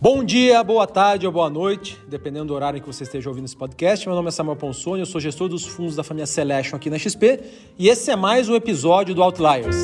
Bom dia, boa tarde ou boa noite, dependendo do horário em que você esteja ouvindo esse podcast. Meu nome é Samuel Ponsoni, eu sou gestor dos fundos da família Selection aqui na XP e esse é mais um episódio do Outliers.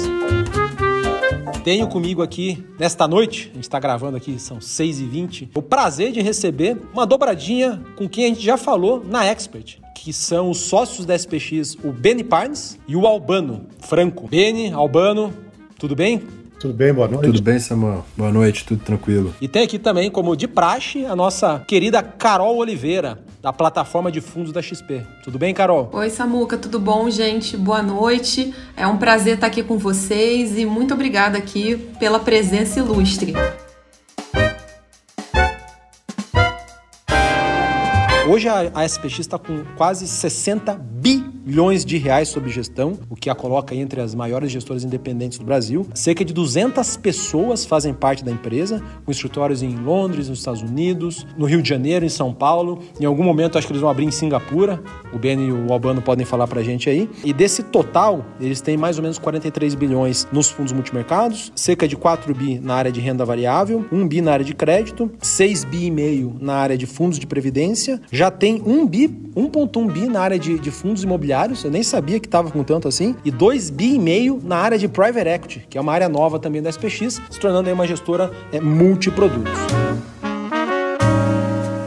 Tenho comigo aqui, nesta noite, a gente está gravando aqui, são 6h20, o prazer de receber uma dobradinha com quem a gente já falou na Expert, que são os sócios da SPX, o Benny Parnes e o Albano Franco. Benny, Albano, tudo bem? Tudo bem, boa noite. Tudo bem, Samuel? Boa noite, tudo tranquilo. E tem aqui também, como de praxe, a nossa querida Carol Oliveira, da plataforma de fundos da XP. Tudo bem, Carol? Oi, Samuca, tudo bom, gente? Boa noite. É um prazer estar aqui com vocês e muito obrigada aqui pela presença ilustre. Hoje a, a SPX está com quase 60 bilhões de reais sob gestão, o que a coloca entre as maiores gestoras independentes do Brasil. Cerca de 200 pessoas fazem parte da empresa, com escritórios em Londres, nos Estados Unidos, no Rio de Janeiro, em São Paulo. Em algum momento acho que eles vão abrir em Singapura. O Ben e o Albano podem falar para a gente aí. E desse total, eles têm mais ou menos 43 bilhões nos fundos multimercados, cerca de 4 bi na área de renda variável, 1 bi na área de crédito, 6 bi e meio na área de fundos de previdência, já tem 1 bi, 1.1 bi na área de, de fundos imobiliários, eu nem sabia que estava com tanto assim, e 2 bi e meio na área de private equity, que é uma área nova também da SPX, se tornando aí uma gestora é, multiprodutos.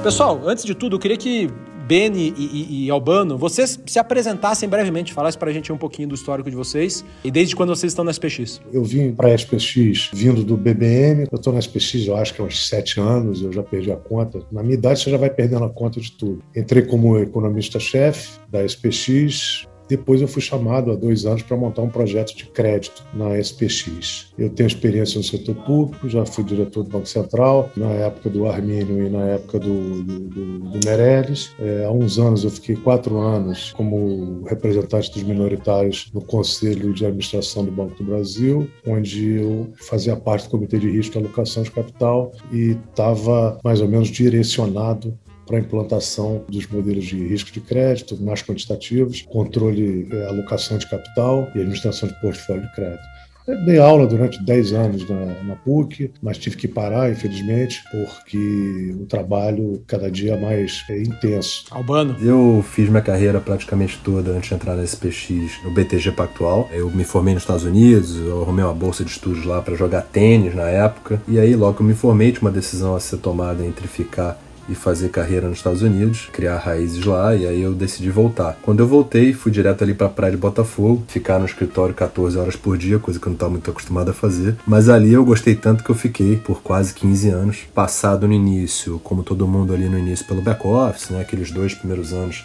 Pessoal, antes de tudo, eu queria que Beni e, e, e, Albano, vocês se apresentassem brevemente, falassem para a gente um pouquinho do histórico de vocês e desde quando vocês estão na SPX. Eu vim para a SPX vindo do BBM, eu estou na SPX eu acho que há uns sete anos, eu já perdi a conta. Na minha idade você já vai perdendo a conta de tudo. Entrei como economista-chefe da SPX, depois eu fui chamado há dois anos para montar um projeto de crédito na SPX. Eu tenho experiência no setor público, já fui diretor do Banco Central, na época do Armínio e na época do, do, do Meirelles. É, há uns anos eu fiquei quatro anos como representante dos minoritários no Conselho de Administração do Banco do Brasil, onde eu fazia parte do Comitê de Risco e Alocação de Capital e estava mais ou menos direcionado para a implantação dos modelos de risco de crédito mais quantitativos, controle, é, alocação de capital e administração de portfólio de crédito. Eu dei aula durante 10 anos na, na, PUC, mas tive que parar, infelizmente, porque o trabalho cada dia mais é intenso. Albano? Eu fiz minha carreira praticamente toda antes de entrar na SPX no BTG Pactual. Eu me formei nos Estados Unidos, eu arrumei uma bolsa de estudos lá para jogar tênis na época. E aí, logo que eu me formei, tinha uma decisão a ser tomada entre ficar e fazer carreira nos Estados Unidos, criar raízes lá, e aí eu decidi voltar. Quando eu voltei, fui direto ali para a praia de Botafogo, ficar no escritório 14 horas por dia, coisa que eu não estava muito acostumado a fazer. Mas ali eu gostei tanto que eu fiquei por quase 15 anos, passado no início, como todo mundo ali no início, pelo back-office, né, aqueles dois primeiros anos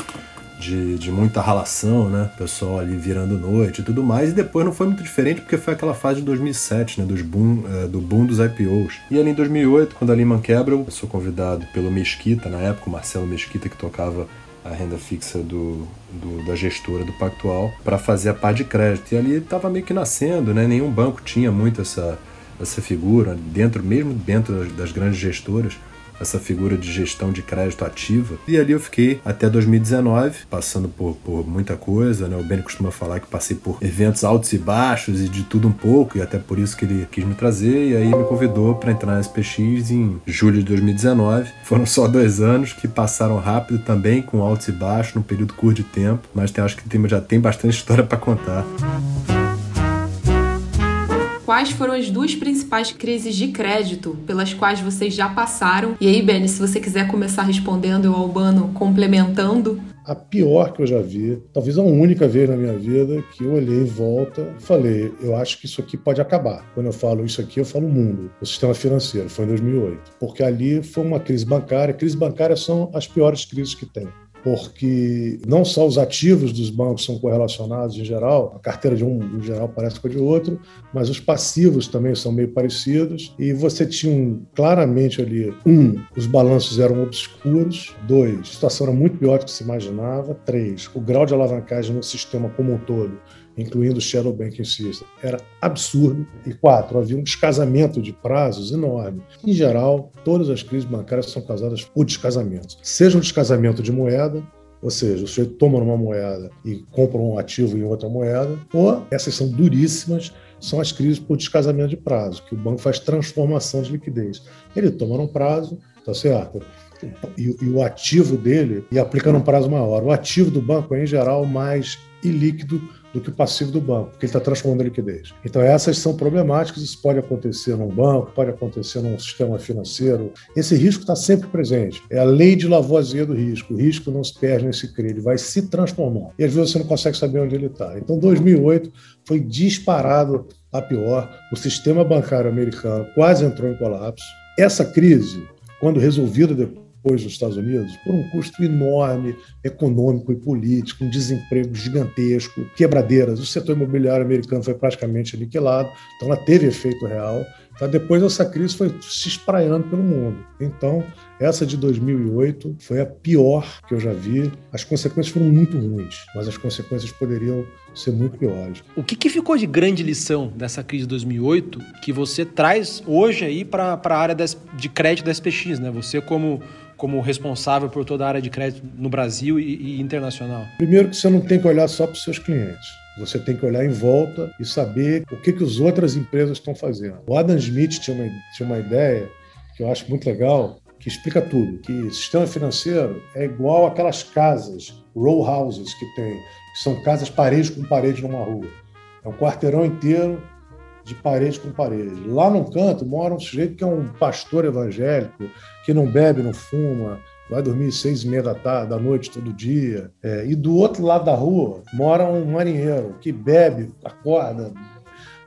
de, de muita ralação, né? Pessoal ali virando noite e tudo mais. E depois não foi muito diferente porque foi aquela fase de 2007, né? Dos boom, é, do boom dos IPOs. E ali em 2008, quando a Lehman quebra, eu sou convidado pelo Mesquita, na época, o Marcelo Mesquita, que tocava a renda fixa do, do da gestora do Pactual, para fazer a parte de crédito. E ali estava meio que nascendo, né? Nenhum banco tinha muito essa, essa figura, dentro mesmo dentro das, das grandes gestoras essa figura de gestão de crédito ativa. E ali eu fiquei até 2019, passando por, por muita coisa, né? O Benny costuma falar que passei por eventos altos e baixos e de tudo um pouco, e até por isso que ele quis me trazer, e aí me convidou para entrar na SPX em julho de 2019. Foram só dois anos que passaram rápido também, com altos e baixos, num período curto de tempo, mas tem, acho que tem, já tem bastante história para contar quais foram as duas principais crises de crédito pelas quais vocês já passaram. E aí, Benny, se você quiser começar respondendo, o Albano complementando. A pior que eu já vi, talvez a única vez na minha vida que eu olhei em volta e falei, eu acho que isso aqui pode acabar. Quando eu falo isso aqui, eu falo o mundo, o sistema financeiro, foi em 2008. Porque ali foi uma crise bancária. Crises bancárias são as piores crises que tem porque não só os ativos dos bancos são correlacionados em geral, a carteira de um em geral parece com a de outro, mas os passivos também são meio parecidos. E você tinha claramente ali um, os balanços eram obscuros, dois, a situação era muito pior do que se imaginava, três, o grau de alavancagem no sistema como um todo incluindo o Shadow Banking System, era absurdo. E quatro, havia um descasamento de prazos enorme. Em geral, todas as crises bancárias são causadas por descasamentos. Seja um descasamento de moeda, ou seja, o sujeito toma uma moeda e compra um ativo em outra moeda, ou essas são duríssimas, são as crises por descasamento de prazo, que o banco faz transformação de liquidez. Ele toma num prazo, tá certo? E, e, o ativo dele e aplica num prazo maior. O ativo do banco é, em geral, mais ilíquido do que o passivo do banco, porque ele está transformando a liquidez. Então, essas são problemáticas, isso pode acontecer num banco, pode acontecer num sistema financeiro. Esse risco está sempre presente. É a lei de Lavoisier do risco. O risco não se perde nesse CRI, ele vai se transformar. E às vezes você não consegue saber onde ele está. Então, 2008 foi disparado a pior. O sistema bancário americano quase entrou em colapso. Essa crise, quando resolvida depois, depois dos Estados Unidos por um custo enorme econômico e político, um desemprego gigantesco, quebradeiras. O setor imobiliário americano foi praticamente aniquilado, então ela teve efeito real. Tá? Depois essa crise foi se espraiando pelo mundo. Então, essa de 2008 foi a pior que eu já vi. As consequências foram muito ruins, mas as consequências poderiam ser muito piores. O que, que ficou de grande lição dessa crise de 2008 que você traz hoje aí para a área das, de crédito da SPX, né? Você como como responsável por toda a área de crédito no Brasil e, e internacional? Primeiro que você não tem que olhar só para os seus clientes. Você tem que olhar em volta e saber o que, que as outras empresas estão fazendo. O Adam Smith tinha uma, tinha uma ideia que eu acho muito legal, que explica tudo, que sistema financeiro é igual aquelas casas, row houses que tem, que são casas parede com parede numa rua. É um quarteirão inteiro de parede com parede. Lá no canto mora um sujeito que é um pastor evangélico, que não bebe, não fuma, vai dormir seis e meia da tarde, da noite todo dia. É, e do outro lado da rua mora um marinheiro que bebe, acorda,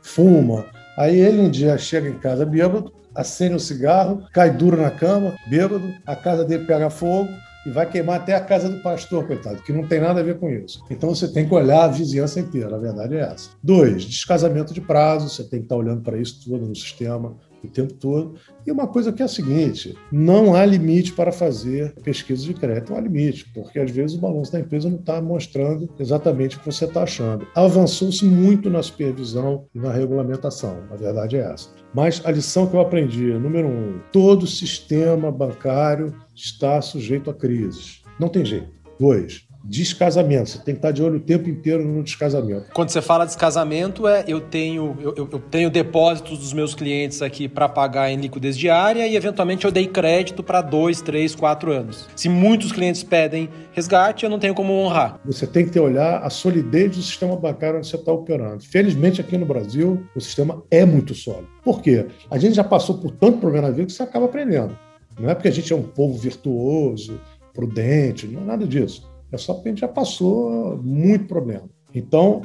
fuma. Aí ele um dia chega em casa bêbado, acende um cigarro, cai duro na cama, bêbado, a casa dele pega fogo, e vai queimar até a casa do pastor, coitado, que não tem nada a ver com isso. Então você tem que olhar a vizinhança inteira, a verdade é essa. Dois, descasamento de prazo, você tem que estar olhando para isso tudo no sistema o tempo todo. E uma coisa que é a seguinte: não há limite para fazer pesquisa de crédito. Não há limite, porque às vezes o balanço da empresa não está mostrando exatamente o que você está achando. Avançou-se muito na supervisão e na regulamentação, a verdade é essa. Mas a lição que eu aprendi, número um, todo sistema bancário está sujeito a crises. Não tem jeito. Dois, descasamento. Você tem que estar de olho o tempo inteiro no descasamento. Quando você fala descasamento, é eu tenho, eu, eu tenho depósitos dos meus clientes aqui para pagar em liquidez diária e eventualmente eu dei crédito para dois, três, quatro anos. Se muitos clientes pedem resgate, eu não tenho como honrar. Você tem que ter olhar a solidez do sistema bancário onde você está operando. Felizmente aqui no Brasil o sistema é muito sólido. Por quê? A gente já passou por tanto problema na vida que você acaba aprendendo. Não é porque a gente é um povo virtuoso, prudente, não é nada disso é só a gente já passou muito problema. Então,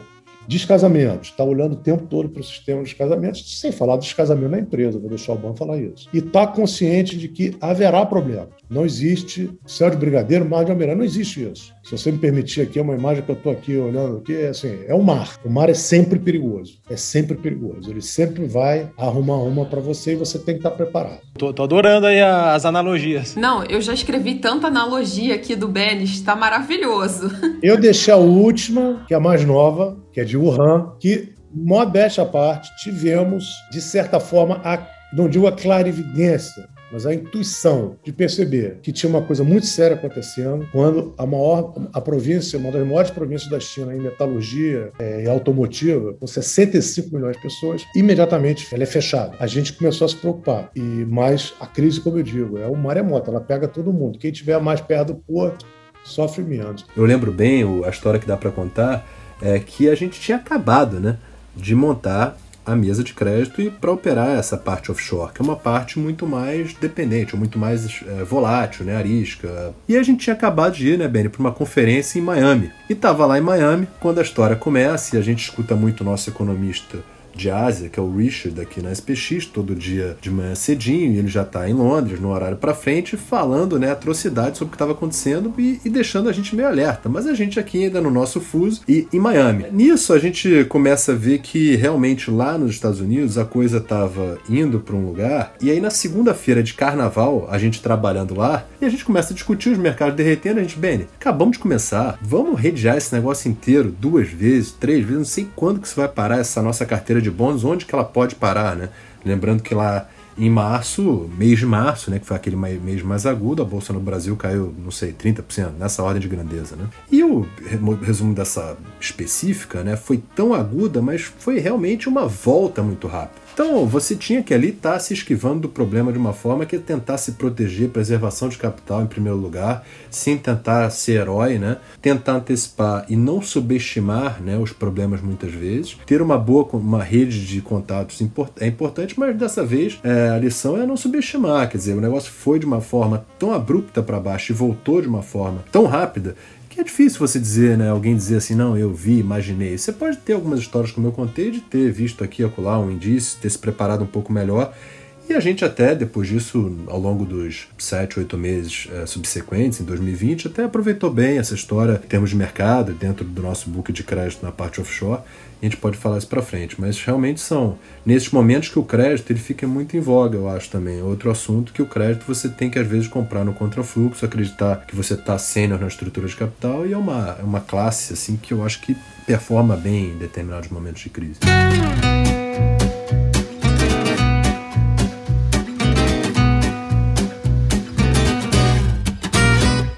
Descasamento, está olhando o tempo todo para o sistema de casamentos, sem falar do descasamento na empresa, vou deixar o banco falar isso. E está consciente de que haverá problema. Não existe céu de brigadeiro, mar de almeirão, não existe isso. Se você me permitir aqui, é uma imagem que eu estou aqui olhando aqui, é assim, é o mar. O mar é sempre perigoso, é sempre perigoso. Ele sempre vai arrumar uma para você e você tem que estar tá preparado. Tô, tô, adorando aí as analogias. Não, eu já escrevi tanta analogia aqui do Benes, está maravilhoso. Eu deixei a última, que é a mais nova, que é de Wuhan, que, modéstia à parte, tivemos, de certa forma, a, não digo a clarividência, mas a intuição de perceber que tinha uma coisa muito séria acontecendo quando a maior, a província, uma das maiores províncias da China em metalurgia é, e automotiva, com 65 milhões de pessoas, imediatamente ela é fechada. A gente começou a se preocupar. E mais a crise, como eu digo, é um maremoto, ela pega todo mundo. Quem estiver mais perto do porto sofre menos. Eu lembro bem a história que dá para contar é que a gente tinha acabado né, de montar a mesa de crédito e para operar essa parte offshore, que é uma parte muito mais dependente, muito mais é, volátil, né, arisca. E a gente tinha acabado de ir, né, Benny, para uma conferência em Miami. E estava lá em Miami quando a história começa e a gente escuta muito o nosso economista de Ásia, que é o Richard aqui na SPX, todo dia de manhã cedinho, e ele já está em Londres, no horário para frente, falando né, atrocidades sobre o que estava acontecendo e, e, deixando a gente meio alerta. Mas a gente aqui ainda no nosso fuso e em Miami. Nisso a gente começa a ver que realmente lá nos Estados Unidos a coisa estava indo para um lugar, e aí na segunda-feira de carnaval, a gente trabalhando lá, e a gente começa a discutir os mercados derretendo, a gente, Benny, acabamos de começar, vamos redear esse negócio inteiro duas vezes, três vezes, não sei quando que isso vai parar essa nossa carteira de bônus, onde que ela pode parar, né? Lembrando que lá em março, mês de março, né, que foi aquele mês mais agudo, a bolsa no Brasil caiu, não sei, 30%, nessa ordem de grandeza, né? E o resumo dessa específica, né, foi tão aguda, mas foi realmente uma volta muito rápida. Então, você tinha que ali estar tá se esquivando do problema de uma forma que é tentar se proteger, preservação de capital em primeiro lugar, sem tentar ser herói, né? Tentar antecipar e não subestimar, né, os problemas muitas vezes. Ter uma boa uma rede de contatos é importante, mas dessa vez é, a lição é não subestimar, quer dizer, o negócio foi de uma forma tão abrupta para baixo e voltou de uma forma tão rápida é difícil você dizer, né? Alguém dizer assim, não, eu vi, imaginei. Você pode ter algumas histórias, como eu contei, de ter visto aqui acolá um indício, ter se preparado um pouco melhor. E a gente até, depois disso, ao longo dos sete, oito meses é, subsequentes, em 2020, até aproveitou bem essa história em termos de mercado, dentro do nosso book de crédito na parte offshore a gente pode falar isso para frente, mas realmente são nesses momentos que o crédito ele fica muito em voga, eu acho também. Outro assunto que o crédito você tem que às vezes comprar no contrafluxo, acreditar que você está sênior na estrutura de capital e é uma, é uma classe assim que eu acho que performa bem em determinados momentos de crise.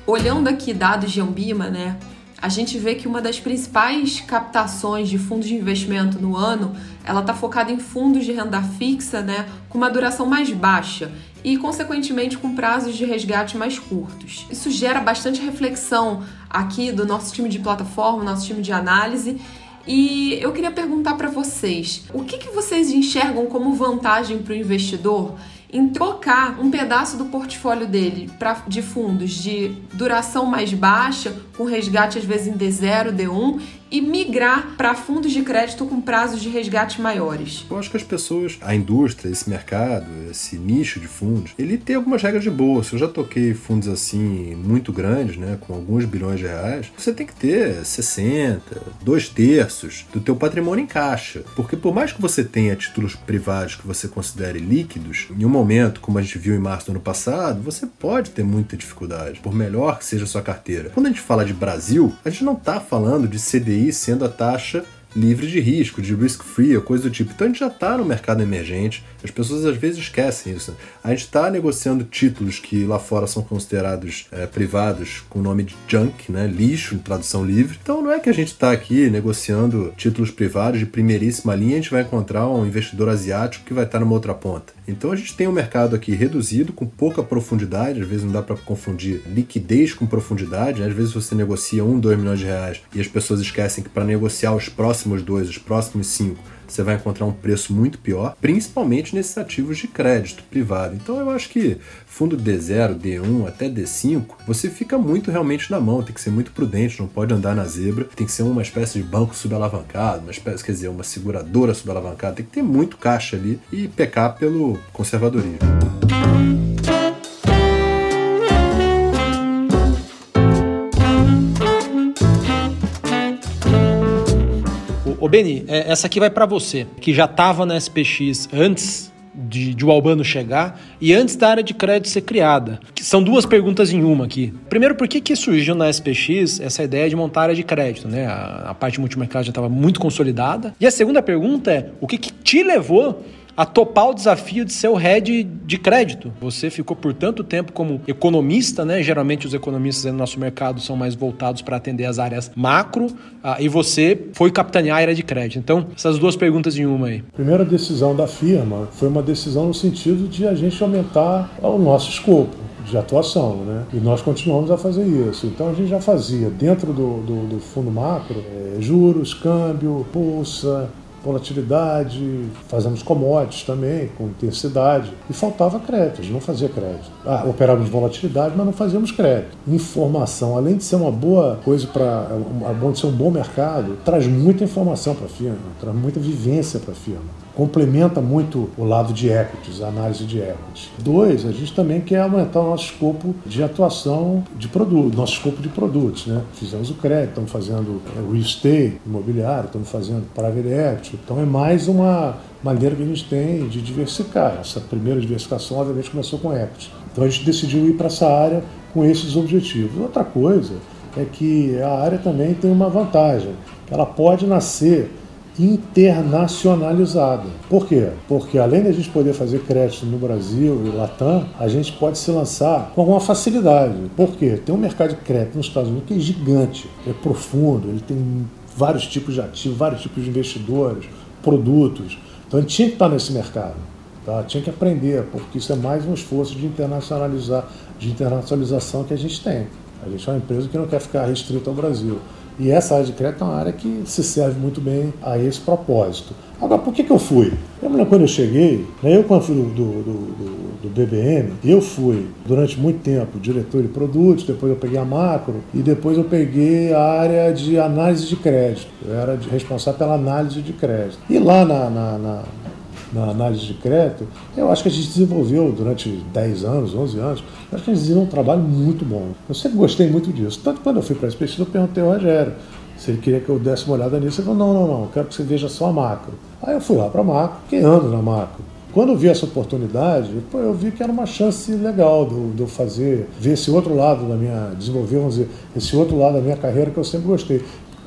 Olhando aqui dados de Ambima, né, a gente vê que uma das principais captações de fundos de investimento no ano, ela está focada em fundos de renda fixa, né, com uma duração mais baixa e, consequentemente, com prazos de resgate mais curtos. Isso gera bastante reflexão aqui do nosso time de plataforma, nosso time de análise. E eu queria perguntar para vocês, o que, que vocês enxergam como vantagem para o investidor em trocar um pedaço do portfólio dele pra, de fundos de duração mais baixa, com resgate às vezes em D0, D1, e migrar para fundos de crédito com prazos de resgate maiores? Eu acho que as pessoas, a indústria, esse mercado, esse nicho de fundos, ele tem algumas regras de bolsa. Eu já toquei fundos assim muito grandes, né, com alguns bilhões de reais. Você tem que ter 60, dois terços do teu patrimônio em caixa, porque por mais que você tenha títulos privados que você considere líquidos, em um momento como a gente viu em março do ano passado, você pode ter muita dificuldade, por melhor que seja a sua carteira. Quando a gente fala de Brasil, a gente não está falando de CDI sendo a taxa livre de risco, de risk free ou coisa do tipo. Então a gente já está no mercado emergente, as pessoas às vezes esquecem isso. A gente está negociando títulos que lá fora são considerados é, privados com o nome de junk, né, lixo, em tradução livre. Então não é que a gente está aqui negociando títulos privados de primeiríssima linha, a gente vai encontrar um investidor asiático que vai estar numa outra ponta. Então a gente tem um mercado aqui reduzido, com pouca profundidade, às vezes não dá para confundir liquidez com profundidade, né? às vezes você negocia um, dois milhões de reais e as pessoas esquecem que para negociar os próximos dois, os próximos cinco, você vai encontrar um preço muito pior, principalmente nesses ativos de crédito privado. Então eu acho que fundo D0, D1 até D5, você fica muito realmente na mão, tem que ser muito prudente, não pode andar na zebra, tem que ser uma espécie de banco subalavancado, uma espécie, quer dizer, uma seguradora subalavancada, tem que ter muito caixa ali e pecar pelo conservadorismo. Beni, é, essa aqui vai para você, que já estava na SPX antes de, de, o Albano chegar e antes da área de crédito ser criada. São duas perguntas em uma aqui. Primeiro, por que, que surgiu na SPX essa ideia de montar área de crédito? Né? A, a parte multimercado já estava muito consolidada. E a segunda pergunta é, o que, que te levou a topar o desafio de ser o head de crédito. Você ficou por tanto tempo como economista, né? Geralmente os economistas no nosso mercado são mais voltados para atender as áreas macro, ah, e você foi capitanear a área de crédito. Então, essas duas perguntas em uma aí. Primeira decisão da firma foi uma decisão no sentido de a gente aumentar o nosso escopo de atuação, né? E nós continuamos a fazer isso. Então a gente já fazia dentro do, do, do fundo macro é, juros, câmbio, bolsa, volatilidade, fazemos commodities também, com intensidade, e faltava crédito, a gente não fazia crédito. Ah, operávamos volatilidade, mas não fazíamos crédito. Informação, além de ser uma boa coisa para, de ser um bom mercado, traz muita informação para a firma, traz muita vivência para a firma complementa muito o lado de equities, a análise de equities. Dois, a gente também quer aumentar o nosso escopo de atuação de produto, nosso escopo de produtos, né? Fizemos o crédito, estamos fazendo é, real estate, imobiliário, estamos fazendo private equity. Então é mais uma maneira que a gente tem de diversificar. Essa primeira diversificação, obviamente, começou com equity. Então a gente decidiu ir para essa área com esses objetivos. Outra coisa é que a área também tem uma vantagem, ela pode nascer internacionalizada. Por quê? Porque além da gente poder fazer crédito no Brasil e Latam, a gente pode se lançar com alguma facilidade. Por quê? Tem um mercado de crédito nos Estados Unidos que é gigante, é profundo, ele tem vários tipos de ativos, vários tipos de investidores, produtos. Então a gente tinha que estar nesse mercado, tá? tinha que aprender, porque isso é mais um esforço de internacionalizar, de internacionalização que a gente tem. A gente é uma empresa que não quer ficar restrita ao Brasil. E essa área de crédito é uma área que se serve muito bem a esse propósito. Agora, por que, que eu fui? Lembro quando eu cheguei, né, eu quando fui do, do, do, do, BBM, eu fui durante muito tempo diretor de produtos, depois eu peguei a macro e depois eu peguei a área de análise de crédito. Eu era responsável pela análise de crédito. E lá na, na, na na análise de crédito, eu acho que a gente desenvolveu durante 10 anos, 11 anos, acho que a gente desenvolveu um trabalho muito bom. Eu sempre gostei muito disso. Tanto quando eu fui para a SPX, eu perguntei ao Rogério se ele queria que eu desse uma olhada nisso. Ele falou: não, não, não, eu quero que você veja só a macro. Aí eu fui lá para a macro, fiquei anos na macro. Quando eu vi essa oportunidade, eu vi que era uma chance legal de eu fazer, ver esse outro lado da minha, desenvolver, vamos dizer, esse outro lado da minha carreira que eu sempre gostei.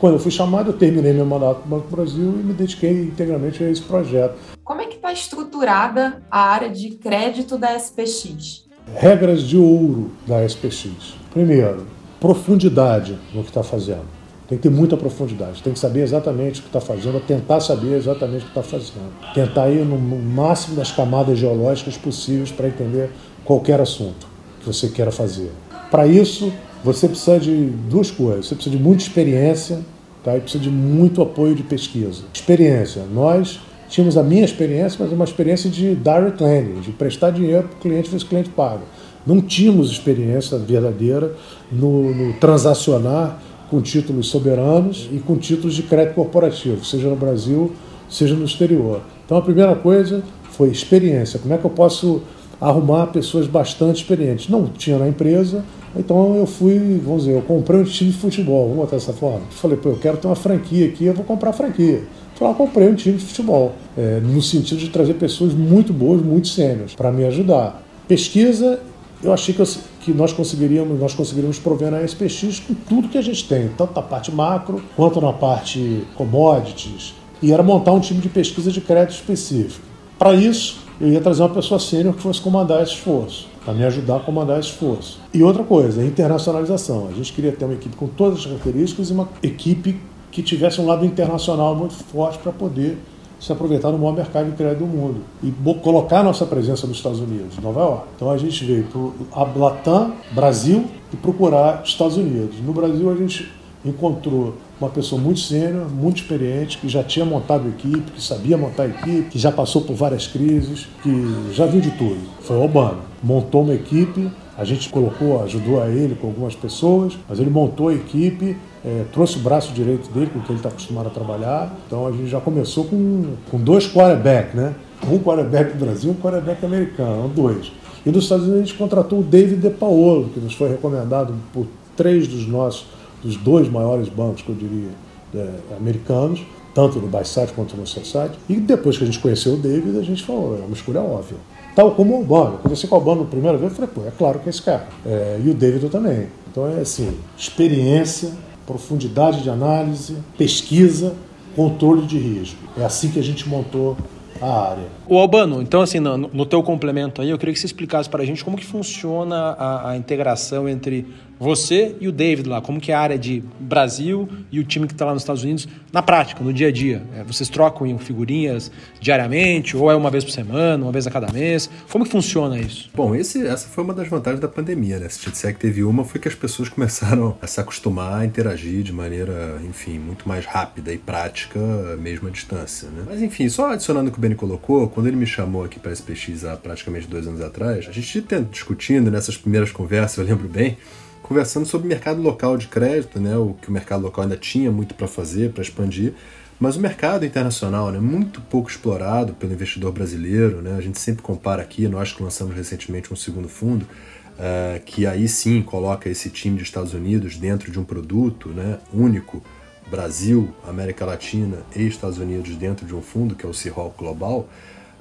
Quando eu fui chamado, eu terminei meu mandato no Banco do Brasil e me dediquei integralmente a esse projeto. Como é que está estruturada a área de crédito da SPX? Regras de ouro da SPX. Primeiro, profundidade no que está fazendo. Tem que ter muita profundidade, tem que saber exatamente o que está fazendo, tentar saber exatamente o que está fazendo. Tentar ir no máximo das camadas geológicas possíveis para entender qualquer assunto que você queira fazer. Para isso, você precisa de duas coisas. Você precisa de muita experiência tá? e precisa de muito apoio de pesquisa. Experiência. Nós tínhamos a minha experiência, mas uma experiência de direct lending, de prestar dinheiro para o cliente ver se o cliente paga. Não tínhamos experiência verdadeira no, no transacionar com títulos soberanos e com títulos de crédito corporativo, seja no Brasil, seja no exterior. Então a primeira coisa foi experiência. Como é que eu posso arrumar pessoas bastante experientes? Não tinha na empresa, então eu fui, vamos dizer, eu comprei um time de futebol, vamos botar dessa forma. Falei, pô, eu quero ter uma franquia aqui, eu vou comprar a franquia. Fui lá, comprei um time de futebol, é, no sentido de trazer pessoas muito boas, muito sêniores, para me ajudar. Pesquisa, eu achei que, eu, que, nós conseguiríamos, nós conseguiríamos prover na SPX com tudo que a gente tem, tanto na parte macro quanto na parte commodities. E era montar um time de pesquisa de crédito específico. Para isso, eu ia trazer uma pessoa sênior que fosse comandar esse esforço, para me ajudar a comandar esse esforço. E outra coisa, internacionalização. A gente queria ter uma equipe com todas as características e uma equipe que tivesse um lado internacional muito forte para poder se aproveitar no maior mercado de crédito do mundo e colocar nossa presença nos Estados Unidos, Nova York. Então a gente veio para Latam, Brasil e procurar Estados Unidos. No Brasil a gente encontrou uma pessoa muito sênior, muito experiente, que já tinha montado equipe, que sabia montar equipe, que já passou por várias crises, que já viu de tudo. Foi o Obama. Montou uma equipe, a gente colocou, ajudou a ele com algumas pessoas, mas ele montou a equipe é, trouxe o braço direito dele, com que ele está acostumado a trabalhar. Então a gente já começou com, com dois quarterbacks, né? Um quarterback do Brasil e um quarterback americano, dois. E nos Estados Unidos a gente contratou o David De Paolo, que nos foi recomendado por três dos nossos, dos dois maiores bancos, que eu diria, é, americanos, tanto no buy quanto no sell. E depois que a gente conheceu o David, a gente falou, é uma escolha óbvia. Tal como o Obama. Eu conversei com o Obama na primeira vez, eu falei, pô, é claro que é esse cara. É, e o David também. Então é assim, experiência, profundidade de análise, pesquisa, controle de risco. É assim que a gente montou a área. O Albano, então assim, no, no teu complemento aí, eu queria que você explicasse para a gente como que funciona a, a integração entre você e o David lá, como que é a área de Brasil e o time que está lá nos Estados Unidos, na prática, no dia a dia? É, vocês trocam figurinhas diariamente, ou é uma vez por semana, uma vez a cada mês? Como que funciona isso? Bom, esse, essa foi uma das vantagens da pandemia, né? Se disser que teve uma, foi que as pessoas começaram a se acostumar a interagir de maneira, enfim, muito mais rápida e prática, mesmo à distância, né? Mas enfim, só adicionando o que o Benny colocou, quando ele me chamou aqui para SPX há praticamente dois anos atrás, a gente discutindo nessas primeiras conversas, eu lembro bem, conversando sobre o mercado local de crédito, né, o que o mercado local ainda tinha muito para fazer, para expandir, mas o mercado internacional é né, muito pouco explorado pelo investidor brasileiro. Né, a gente sempre compara aqui, nós que lançamos recentemente um segundo fundo, uh, que aí sim coloca esse time de Estados Unidos dentro de um produto né, único, Brasil, América Latina e Estados Unidos dentro de um fundo, que é o C-Hawk Global.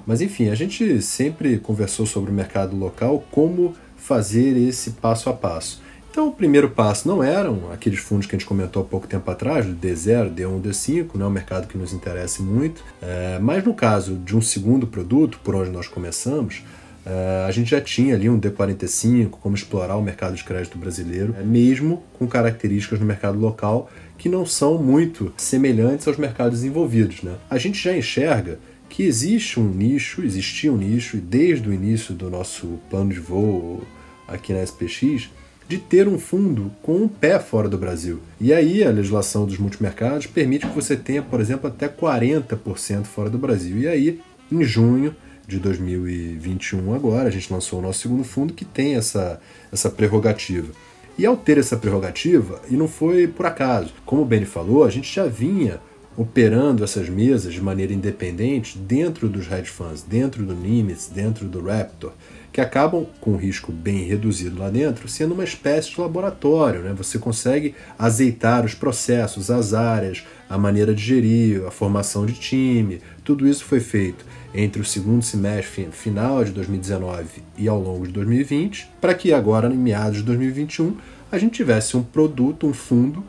Mas enfim, a gente sempre conversou sobre o mercado local, como fazer esse passo a passo. Então, o primeiro passo não eram aqueles fundos que a gente comentou há pouco tempo atrás, do D0, D1, D5, não é um mercado que nos interessa muito. É, mas no caso de um segundo produto, por onde nós começamos, é, a gente já tinha ali um D45, como explorar o mercado de crédito brasileiro, é, mesmo com características no mercado local que não são muito semelhantes aos mercados desenvolvidos. Né? A gente já enxerga que existe um nicho, existia um nicho, e desde o início do nosso plano de voo aqui na SPX, de ter um fundo com um pé fora do Brasil. E aí a legislação dos multimercados permite que você tenha, por exemplo, até 40% fora do Brasil. E aí, em junho de 2021 agora, a gente lançou o nosso segundo fundo que tem essa, essa prerrogativa. E ao ter essa prerrogativa, e não foi por acaso, como o Benny falou, a gente já vinha operando essas mesas de maneira independente dentro dos hedge funds, dentro do Nimitz, dentro do Raptor, que acabam com um risco bem reduzido lá dentro, sendo uma espécie de laboratório. Né? Você consegue azeitar os processos, as áreas, a maneira de gerir, a formação de time. Tudo isso foi feito entre o segundo semestre final de 2019 e ao longo de 2020, para que agora, em meados de 2021, a gente tivesse um produto, um fundo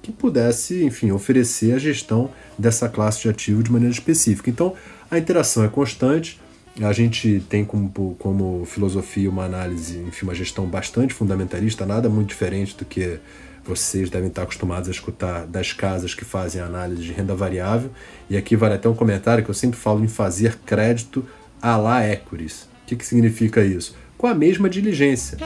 que pudesse, enfim, oferecer a gestão dessa classe de ativo de maneira específica. Então, a interação é constante. A gente tem como, como filosofia uma análise, enfim, uma gestão bastante fundamentalista, nada muito diferente do que vocês devem estar acostumados a escutar das casas que fazem análise de renda variável. E aqui vale até um comentário que eu sempre falo em fazer crédito à la equities. O que, que significa isso? Com a mesma diligência.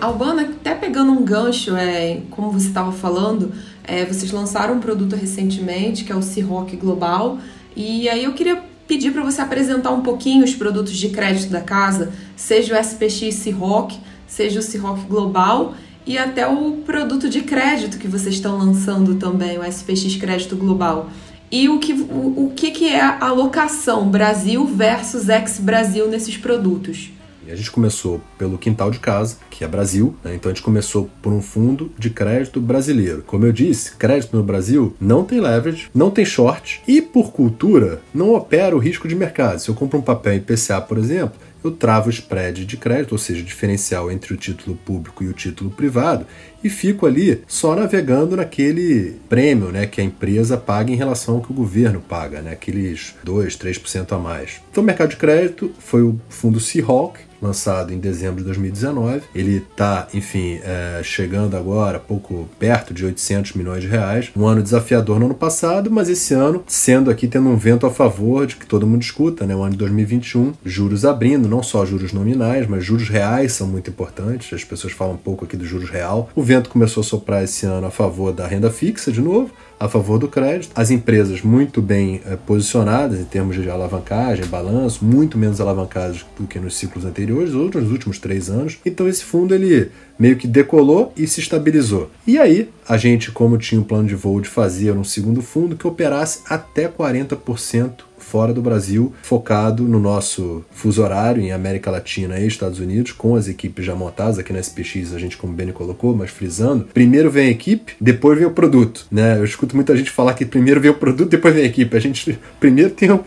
Albana, até pegando um gancho, é, como você estava falando, é, vocês lançaram um produto recentemente, que é o C-Rock Global, e aí eu queria pedir para você apresentar um pouquinho os produtos de crédito da casa, seja o SPX C-Rock, seja o C-Rock Global, e até o produto de crédito que vocês estão lançando também, o SPX Crédito Global. E o que, o, o que, que é a alocação Brasil versus ex-Brasil nesses produtos? A gente começou pelo quintal de casa, que é Brasil, né? então a gente começou por um fundo de crédito brasileiro. Como eu disse, crédito no Brasil não tem leverage, não tem short e, por cultura, não opera o risco de mercado. Se eu compro um papel IPCA, por exemplo, eu travo o spread de crédito, ou seja, o diferencial entre o título público e o título privado, e fico ali só navegando naquele prêmio né, que a empresa paga em relação ao que o governo paga, né, aqueles 2, 3% a mais. Então, o mercado de crédito foi o fundo Seahawk, lançado em dezembro de 2019. Ele está, enfim, é, chegando agora pouco perto de 800 milhões de reais. Um ano desafiador no ano passado, mas esse ano sendo aqui tendo um vento a favor de que todo mundo escuta, né? O ano de 2021, juros abrindo, não só juros nominais, mas juros reais são muito importantes. As pessoas falam um pouco aqui do juros real. O vento começou a soprar esse ano a favor da renda fixa de novo a favor do crédito. As empresas muito bem é, posicionadas em termos de alavancagem, balanço, muito menos alavancadas do que nos ciclos anteriores, nos últimos três anos. Então esse fundo ele meio que decolou e se estabilizou. E aí a gente, como tinha um plano de voo de fazer um segundo fundo que operasse até 40% fora do Brasil, focado no nosso fuso horário em América Latina e Estados Unidos, com as equipes já montadas. Aqui na SPX a gente, como Benny colocou, mas frisando, primeiro vem a equipe, depois vem o produto. Né? Eu escuto muita gente falar que primeiro vem o produto, depois vem a equipe. A gente primeiro tem o,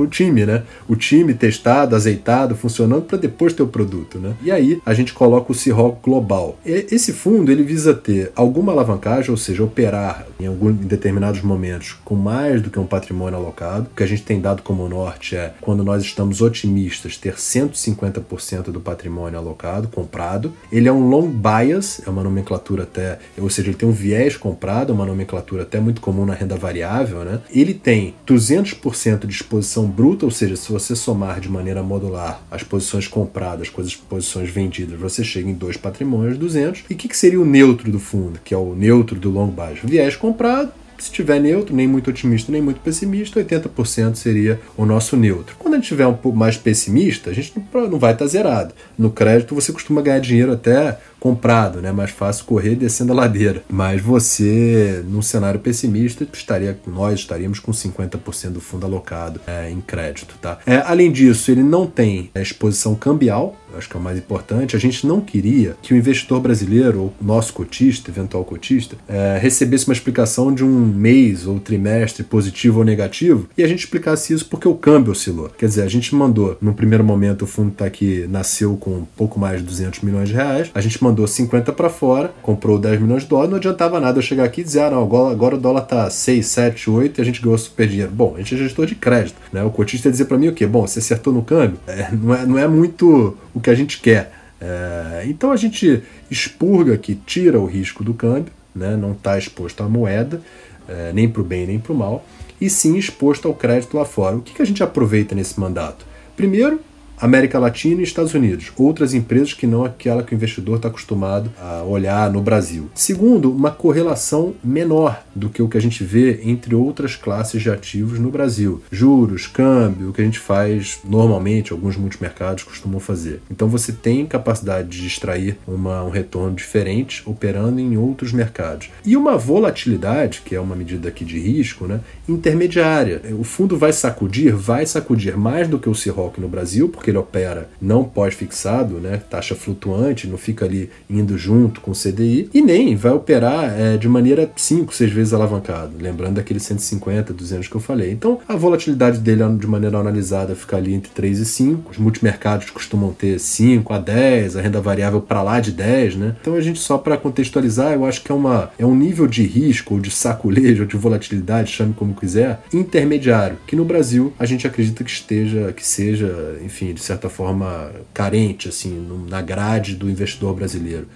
o time, né? O time testado, azeitado, funcionando, para depois ter o produto. Né? E aí a gente coloca o C-Rock Global. Esse fundo ele visa ter alguma alavancagem, ou seja, operar em, algum, em determinados momentos com mais do que um patrimônio alocado, que a gente tem dado como norte é quando nós estamos otimistas ter 150% do patrimônio alocado, comprado. Ele é um long bias, é uma nomenclatura até, ou seja, ele tem um viés comprado, é uma nomenclatura até muito comum na renda variável, né? Ele tem 200% de exposição bruta, ou seja, se você somar de maneira modular as posições compradas com as posições vendidas, você chega em dois patrimônios, 200. E o que, que seria o neutro do fundo, que é o neutro do long bias? Viés comprado, se tiver neutro, nem muito otimista, nem muito pessimista, 80% seria o nosso neutro. Quando a gente tiver um pouco mais pessimista, a gente não vai estar zerado. No crédito você costuma ganhar dinheiro até comprado, né? Mais fácil correr descendo a ladeira. Mas você, num cenário pessimista, estaria, nós estaríamos com 50% do fundo alocado é, em crédito, tá? É, além disso, ele não tem exposição cambial, acho que é o mais importante. A gente não queria que o investidor brasileiro, ou nosso cotista, eventual cotista, é, recebesse uma explicação de um mês ou trimestre positivo ou negativo e a gente explicasse isso porque o câmbio oscilou. Quer dizer, a gente mandou, no primeiro momento, o fundo está aqui, nasceu com um pouco mais de 200 milhões de reais, a gente mandou 50 para fora, comprou 10 milhões de dólares, não adiantava nada eu chegar aqui e dizer, ah, não, agora, agora o dólar tá 6, 7, 8 e a gente ganhou super dinheiro. Bom, a gente é gestor de crédito, né? O cotista ia dizer para mim o quê? Bom, você acertou no câmbio? É, não, é, não é muito o que a gente quer. É, então a gente expurga aqui, tira o risco do câmbio, né, não está exposto à moeda, é, nem para o bem nem para o mal, e sim exposto ao crédito lá fora. O que, que a gente aproveita nesse mandato? Primeiro, América Latina e Estados Unidos, outras empresas que não aquela que o investidor está acostumado a olhar no Brasil. Segundo, uma correlação menor do que o que a gente vê entre outras classes de ativos no Brasil. Juros, câmbio, o que a gente faz normalmente, alguns multimercados costumam fazer. Então você tem capacidade de extrair uma, um retorno diferente operando em outros mercados. E uma volatilidade, que é uma medida aqui de risco, né, intermediária. O fundo vai sacudir, vai sacudir mais do que o Ciroc no Brasil, porque ele opera não pós-fixado, né, taxa flutuante, não fica ali indo junto com o CDI, e nem vai operar é, de maneira 5, 6 vezes alavancado, lembrando daqueles 150, 200 que eu falei. Então, a volatilidade dele de maneira analisada fica ali entre 3 e 5. Os multimercados costumam ter 5 a 10, a renda variável para lá de 10, né? Então, a gente só para contextualizar, eu acho que é, uma, é um nível de risco, ou de saculejo, ou de volatilidade, chame como quiser, intermediário, que no Brasil a gente acredita que esteja, que seja, enfim, de certa forma carente assim na grade do investidor brasileiro.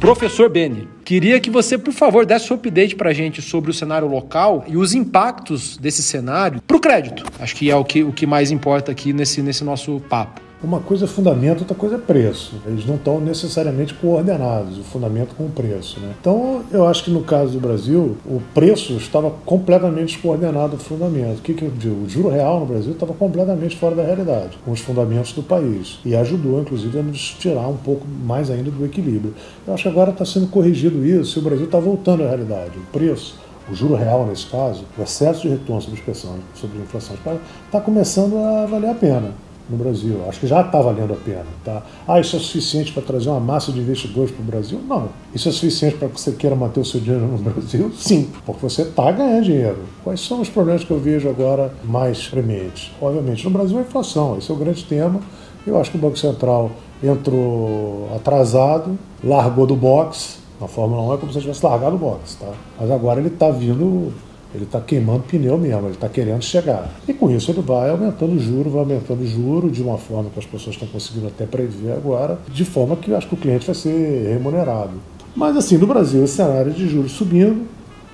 Professor Beni, queria que você, por favor, desse um update para a gente sobre o cenário local e os impactos desse cenário para o crédito. Acho que é o que, o que mais importa aqui nesse, nesse nosso papo. Uma coisa é fundamento, outra coisa é preço. Eles não estão necessariamente coordenados, o fundamento com o preço. Né? Então, eu acho que no caso do Brasil, o preço estava completamente descoordenado do fundamento. O que, que eu digo? O juro real no Brasil estava completamente fora da realidade, com os fundamentos do país. E ajudou, inclusive, a nos tirar um pouco mais ainda do equilíbrio. Eu acho que agora está sendo corrigido isso e o Brasil está voltando à realidade. O preço o juro real nesse caso, o excesso de retorno sobre, sobre a inflação está começando a valer a pena no Brasil. Acho que já está valendo a pena. Tá? Ah, isso é suficiente para trazer uma massa de investidores para o Brasil? Não. Isso é suficiente para que você queira manter o seu dinheiro no Brasil? Sim, porque você está ganhando dinheiro. Quais são os problemas que eu vejo agora mais prementes? Obviamente, no Brasil a inflação, esse é o grande tema. Eu acho que o Banco Central entrou atrasado, largou do box. Na Fórmula 1 é como se tivesse largado o box, tá? Mas agora ele está vindo ele está queimando pneu mesmo, ele está querendo chegar. E com isso ele vai aumentando o juro, vai aumentando o juro de uma forma que as pessoas estão conseguindo até prever agora, de forma que eu acho que o cliente vai ser remunerado. Mas assim, no Brasil, esse cenário de juros subindo,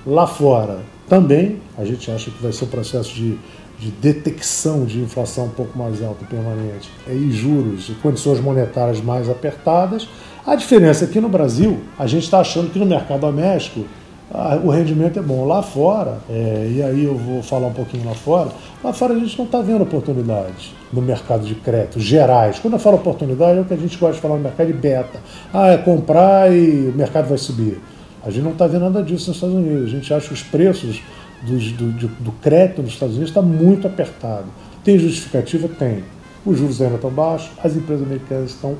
lá fora também, a gente acha que vai ser um processo de, de detecção de inflação um pouco mais alta permanente, e juros e condições monetárias mais apertadas. A diferença é que no Brasil, a gente está achando que no mercado doméstico ah, o rendimento é bom. Lá fora, é, e aí eu vou falar um pouquinho lá fora, lá fora a gente não está vendo oportunidades no mercado de crédito gerais. Quando eu falo oportunidade, é o que a gente gosta de falar no mercado de beta. Ah, é comprar e o mercado vai subir. A gente não está vendo nada disso nos Estados Unidos. A gente acha que os preços do, do, do crédito nos Estados Unidos está muito apertado. Tem justificativa? Tem. Os juros ainda estão baixos, as empresas americanas estão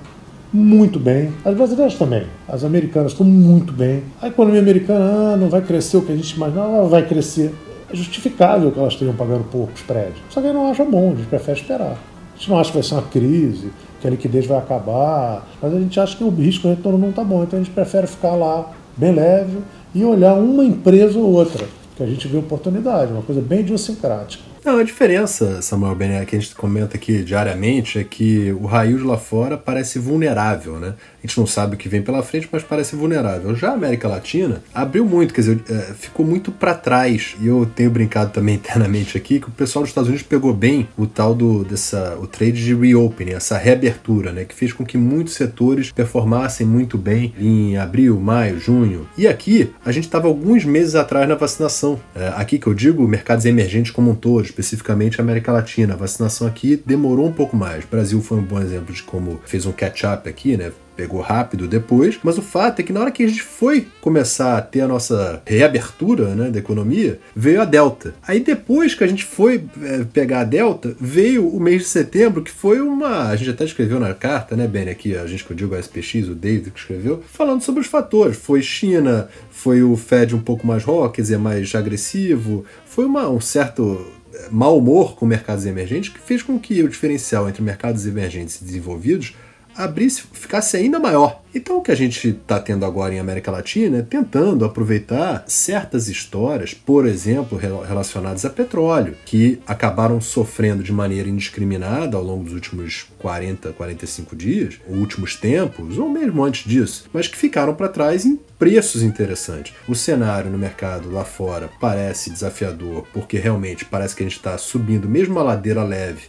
muito bem. As brasileiras também. As americanas estão muito bem. A economia americana ah, não vai crescer o que a gente imaginava, ela vai crescer. É justificável que elas estejam pagando poucos prédios. Só que não acha bom, a gente prefere esperar. A gente não acha que vai ser uma crise, que a liquidez vai acabar, mas a gente acha que o risco de retorno não está bom. Então a gente prefere ficar lá bem leve e olhar uma empresa ou outra, que a gente vê oportunidade, uma coisa bem idiosincrática. Não, a diferença, Samuel Bené, que a gente comenta aqui diariamente é que o raio de lá fora parece vulnerável, né? A gente não sabe o que vem pela frente, mas parece vulnerável. Já a América Latina abriu muito, quer dizer, é, ficou muito para trás. E eu tenho brincado também internamente aqui que o pessoal dos Estados Unidos pegou bem o tal do dessa o trade de reopening, essa reabertura, né, que fez com que muitos setores performassem muito bem em abril, maio, junho. E aqui a gente estava alguns meses atrás na vacinação. É, aqui que eu digo, mercados emergentes como um todo, especificamente América Latina. A vacinação aqui demorou um pouco mais. O Brasil foi um bom exemplo de como fez um catch-up aqui, né? Pegou rápido depois, mas o fato é que na hora que a gente foi começar a ter a nossa reabertura né, da economia, veio a Delta. Aí depois que a gente foi é, pegar a Delta, veio o mês de setembro, que foi uma. A gente até escreveu na carta, né, Ben, aqui, a gente que eu digo a SPX, o David que escreveu, falando sobre os fatores. Foi China, foi o Fed um pouco mais rock, quer dizer, mais agressivo, foi uma, um certo mau humor com mercados emergentes que fez com que o diferencial entre mercados emergentes e desenvolvidos abrisse, ficasse ainda maior. Então, o que a gente está tendo agora em América Latina é tentando aproveitar certas histórias, por exemplo, relacionadas a petróleo, que acabaram sofrendo de maneira indiscriminada ao longo dos últimos 40, 45 dias, últimos tempos, ou mesmo antes disso, mas que ficaram para trás em preços interessantes. O cenário no mercado lá fora parece desafiador, porque realmente parece que a gente está subindo, mesmo uma ladeira leve,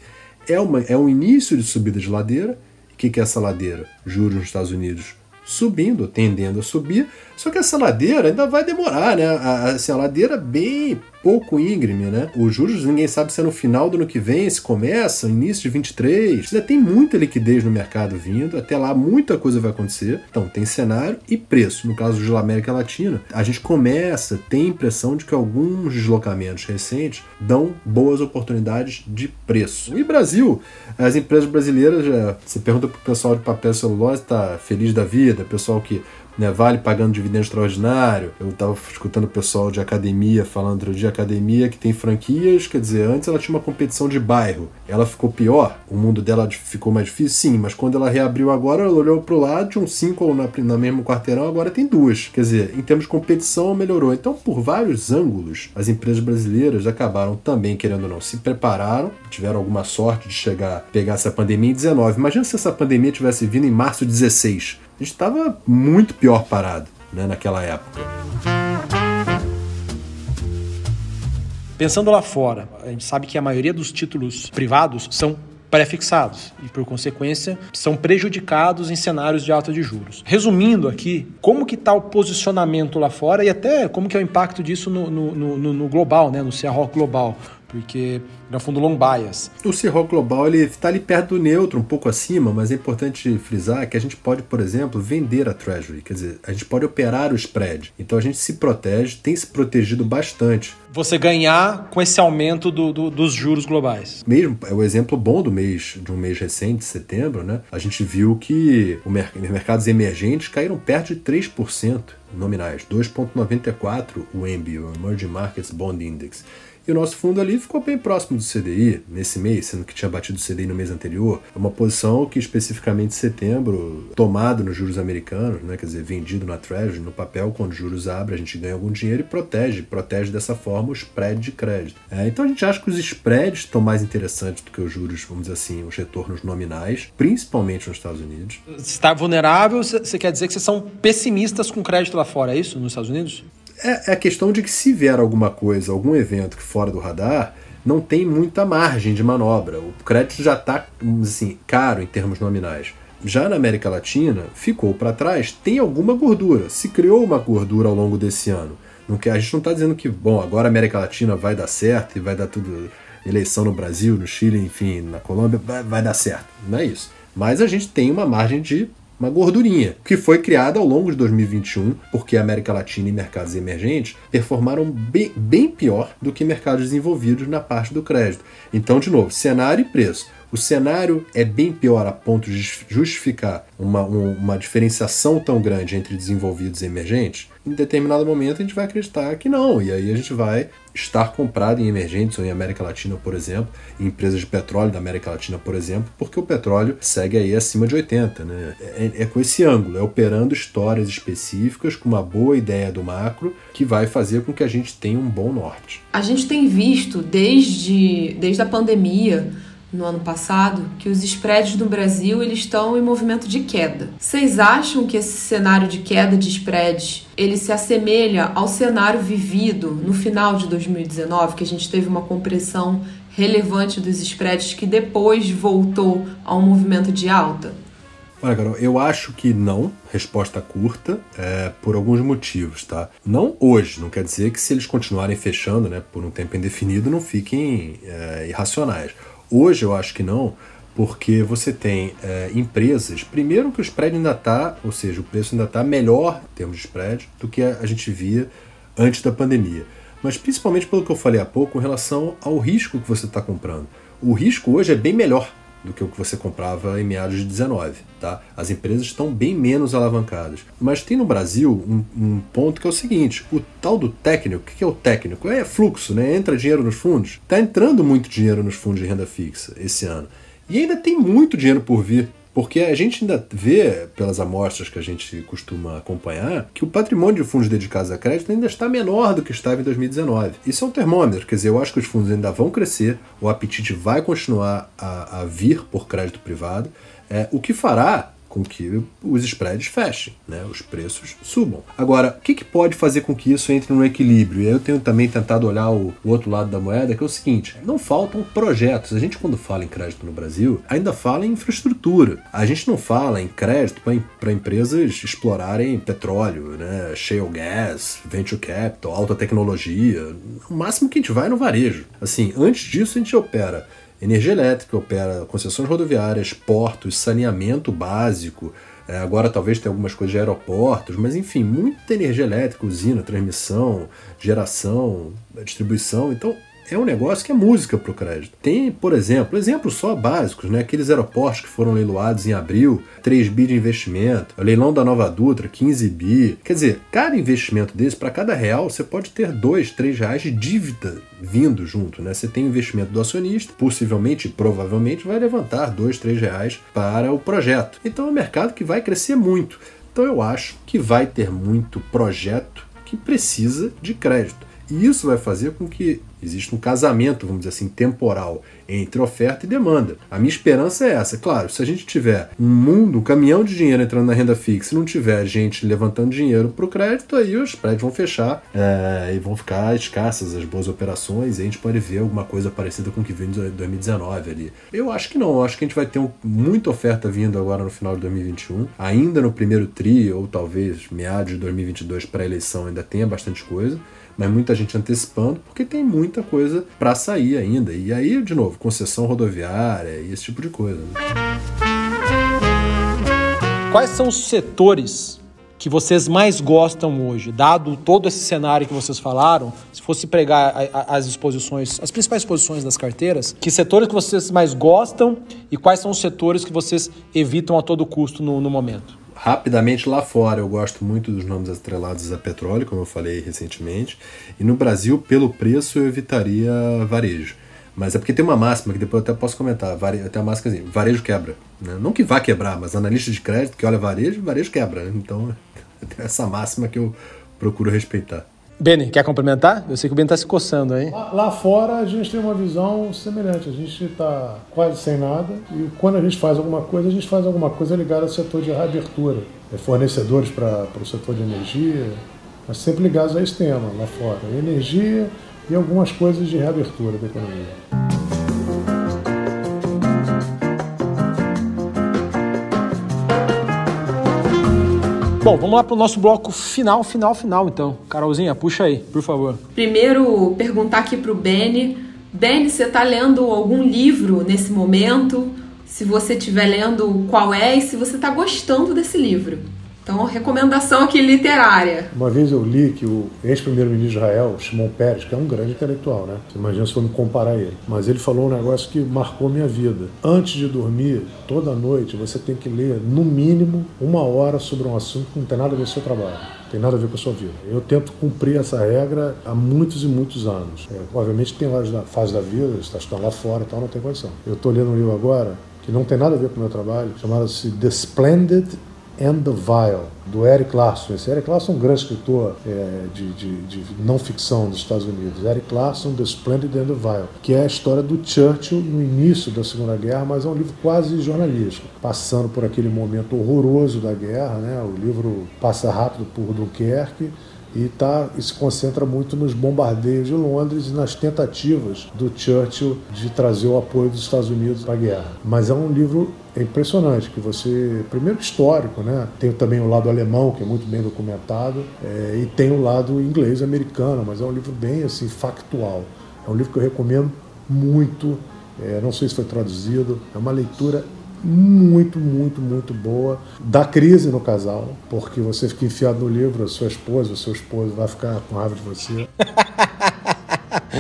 é, uma, é um início de subida de ladeira o que, é essa ladeira? Juros nos Estados Unidos subindo, tendendo a subir, só que essa ladeira ainda vai demorar, né? A, assim, a ladeira bem pouco íngreme, né? Os juros, ninguém sabe se é no final do ano que vem, se começa, início de 23. Ainda tem muita liquidez no mercado vindo, até lá muita coisa vai acontecer. Então, tem cenário e preço. No caso da América Latina, a gente começa, tem impressão de que alguns deslocamentos recentes dão boas oportunidades de preço. E Brasil, as empresas brasileiras, já, você pergunta pro pessoal de papel e celulose, tá feliz da vida, pessoal que né, Vale pagando dividendo extraordinário. Eu estava escutando o pessoal de academia falando outro dia academia que tem franquias, quer dizer, antes ela tinha uma competição de bairro. Ela ficou pior, o mundo dela ficou mais difícil, sim, mas quando ela reabriu agora, ela olhou para o lado, tinha um cinco na, na mesmo quarteirão, agora tem duas. Quer dizer, em termos de competição melhorou. Então, por vários ângulos, as empresas brasileiras acabaram também, querendo ou não, se prepararam, tiveram alguma sorte de chegar, pegar essa pandemia em 19. Imagina se essa pandemia tivesse vindo em março de 16 a gente estava muito pior parado né, naquela época. Pensando lá fora, a gente sabe que a maioria dos títulos privados são pré-fixados e, por consequência, são prejudicados em cenários de alta de juros. Resumindo aqui, como que está o posicionamento lá fora e até como que é o impacto disso no, no, no, no global, né, no CRO global porque um fundo long bias. O Cirro Global ele está ali perto do neutro, um pouco acima, mas é importante frisar que a gente pode, por exemplo, vender a Treasury, quer dizer, a gente pode operar o spread. Então a gente se protege, tem se protegido bastante. Você ganhar com esse aumento do, do, dos juros globais. Mesmo, é o exemplo bom do mês, de um mês recente, setembro, né? A gente viu que os mercados emergentes caíram perto de 3% nominais, 2,94 o EMBI, o Emerging Markets Bond Index. E o nosso fundo ali ficou bem próximo do CDI nesse mês, sendo que tinha batido o CDI no mês anterior. É uma posição que, especificamente em setembro, tomado nos juros americanos, né, quer dizer, vendido na Treasury, no papel, quando os juros abrem, a gente ganha algum dinheiro e protege, protege dessa forma o spread de crédito. É, então a gente acha que os spreads estão mais interessantes do que os juros, vamos dizer assim, os retornos nominais, principalmente nos Estados Unidos. Se está vulnerável, você quer dizer que vocês são pessimistas com crédito lá fora, é isso, nos Estados Unidos? É, é a questão de que se vier alguma coisa, algum evento que fora do radar, não tem muita margem de manobra. O crédito já está assim, caro em termos nominais. Já na América Latina, ficou para trás, tem alguma gordura. Se criou uma gordura ao longo desse ano. Que, a gente não está dizendo que, bom, agora a América Latina vai dar certo e vai dar tudo. Eleição no Brasil, no Chile, enfim, na Colômbia, vai, vai dar certo. Não é isso. Mas a gente tem uma margem de uma gordurinha, que foi criada ao longo de 2021, porque a América Latina e mercados emergentes performaram bem, bem pior do que mercados desenvolvidos na parte do crédito. Então, de novo, cenário e preço. O cenário é bem pior a ponto de justificar uma, uma diferenciação tão grande entre desenvolvidos e emergentes? Em determinado momento a gente vai acreditar que não, e aí a gente vai estar comprado em emergentes ou em América Latina, por exemplo, em empresas de petróleo da América Latina, por exemplo, porque o petróleo segue aí acima de 80, né? É, é com esse ângulo, é operando histórias específicas com uma boa ideia do macro que vai fazer com que a gente tenha um bom norte. A gente tem visto desde, desde a pandemia no ano passado que os spreads no Brasil eles estão em movimento de queda. Vocês acham que esse cenário de queda de spreads ele se assemelha ao cenário vivido no final de 2019, que a gente teve uma compressão relevante dos spreads que depois voltou a um movimento de alta? Olha, Carol, eu acho que não. Resposta curta, é, por alguns motivos, tá? Não hoje, não quer dizer que se eles continuarem fechando, né, por um tempo indefinido, não fiquem é, irracionais. Hoje eu acho que não, porque você tem é, empresas, primeiro que o spread ainda está, ou seja, o preço ainda está melhor em termos de spread do que a, a gente via antes da pandemia. Mas principalmente pelo que eu falei há pouco, em relação ao risco que você está comprando. O risco hoje é bem melhor do que o que você comprava em meados de 19, tá? As empresas estão bem menos alavancadas. Mas tem no Brasil um, um ponto que é o seguinte: o tal do técnico, o que é o técnico? É fluxo, né? Entra dinheiro nos fundos. Está entrando muito dinheiro nos fundos de renda fixa esse ano. E ainda tem muito dinheiro por vir Porque a gente ainda vê, pelas amostras que a gente costuma acompanhar, que o patrimônio de fundos dedicados a crédito ainda está menor do que estava em 2019. Isso é um termômetro, quer dizer, eu acho que os fundos ainda vão crescer, o apetite vai continuar a, a vir por crédito privado, é, o que fará com que os spreads fechem, né? os preços subam. Agora, o que, que, pode fazer com que isso entre no equilíbrio? Eu tenho também tentado olhar o, o, outro lado da moeda, que é o seguinte: não faltam projetos. A gente, quando fala em crédito no Brasil, ainda fala em infraestrutura. A gente não fala em crédito para empresas explorarem petróleo, né? shale gas, venture capital, alta tecnologia. O máximo que a gente vai é no varejo. Assim, antes disso, a gente opera energia elétrica, opera concessões rodoviárias, portos, saneamento básico. É, agora talvez tenha algumas coisas de aeroportos, mas enfim, muita energia elétrica, usina, transmissão, geração, distribuição. Então é um negócio que é música para o crédito. Tem, por exemplo, exemplos só básicos, né? Aqueles aeroportos que foram leiloados em abril, 3 bi de investimento, o leilão da Nova Dutra, 15 bi. Quer dizer, cada investimento desse, para cada real, você pode ter 2, 3 reais de dívida vindo junto, né? Você tem o investimento do acionista, possivelmente, provavelmente, vai levantar 2, 3 reais para o projeto. Então é um mercado que vai crescer muito. Então eu acho que vai ter muito projeto que precisa de crédito. E isso vai fazer com que exista um casamento, vamos dizer assim, temporal entre oferta e demanda. A minha esperança é essa. Claro, se a gente tiver um mundo, um caminhão de dinheiro entrando na renda fixa e não tiver gente levantando dinheiro para o crédito, aí os prédios vão fechar é, e vão ficar escassas as boas operações e a gente pode ver alguma coisa parecida com o que veio em 2019 ali. Eu acho que não, eu acho que a gente vai ter um, muita oferta vindo agora no final de 2021, ainda no primeiro tri ou talvez meados de 2022 para a eleição ainda tenha bastante coisa mas muita gente antecipando, porque tem muita coisa para sair ainda. E aí, de novo, concessão rodoviária e esse tipo de coisa. Né? Quais são os setores que vocês mais gostam hoje, dado todo esse cenário que vocês falaram? Se fosse pregar as exposições, as principais exposições das carteiras, que setores que vocês mais gostam e quais são os setores que vocês evitam a todo custo no, no momento? Rapidamente lá fora, eu gosto muito dos nomes atrelados a petróleo, como eu falei recentemente, e no Brasil, pelo preço, eu evitaria varejo. Mas é porque tem uma máxima que depois eu até posso comentar. Tem uma máxima assim, varejo quebra. Né? Não que vá quebrar, mas analista de crédito que olha varejo, varejo quebra. Né? Então, tem essa máxima que eu procuro respeitar. Beni, quer complementar? Eu sei que o Beni está se coçando aí. Lá, fora a gente tem uma visão semelhante. A gente está quase sem nada e quando a gente faz alguma coisa, a gente faz alguma coisa ligada ao setor de reabertura. É fornecedores para o setor de energia, mas sempre ligados a esse tema lá fora. Energia e algumas coisas de reabertura da economia. Bom, vamos lá para o nosso bloco final, final, final, então. Carolzinha, puxa aí, por favor. Primeiro, perguntar aqui para o Beni. Beni, você está lendo algum livro nesse momento? Se você estiver lendo, qual é? E se você está gostando desse livro? Então, recomendação aqui literária. Uma vez eu li que o ex-primeiro-ministro de Israel, Shimon Peres, que é um grande intelectual, né? Você imagina se for me comparar ele. Mas ele falou um negócio que marcou minha vida. Antes de dormir, toda noite, você tem que ler, no mínimo, uma hora sobre um assunto que não tem nada a ver com o seu trabalho tem nada a ver com a sua vida. Eu tento cumprir essa regra há muitos e muitos anos. É, obviamente tem várias fases da vida, está estudando lá fora e tal, não tem condição. Eu estou lendo um livro agora que não tem nada a ver com o meu trabalho, chamado-se The Splendid and the Vile, do Eric Larson. Esse Eric Larson é um grande escritor é, de, de, de, não ficção dos Estados Unidos. Eric Larson, The Splendid and the Vile, que é a história do Churchill no início da Segunda Guerra, mas é um livro quase jornalístico, passando por aquele momento horroroso da guerra. Né? O livro passa rápido por Dunkerque e, tá, e se concentra muito nos bombardeios de Londres e nas tentativas do Churchill de trazer o apoio dos Estados Unidos para a guerra. Mas é um livro impressionante, que você, primeiro histórico, né? Tem também o lado alemão, que é muito bem documentado, é, e tem o lado inglês americano, mas é um livro bem assim factual. É um livro que eu recomendo muito. É, não sei se foi traduzido. É uma leitura muito, muito, muito boa da crise no casal, porque você fica enfiado no livro, a sua esposa, o seu esposo vai ficar com raiva de você.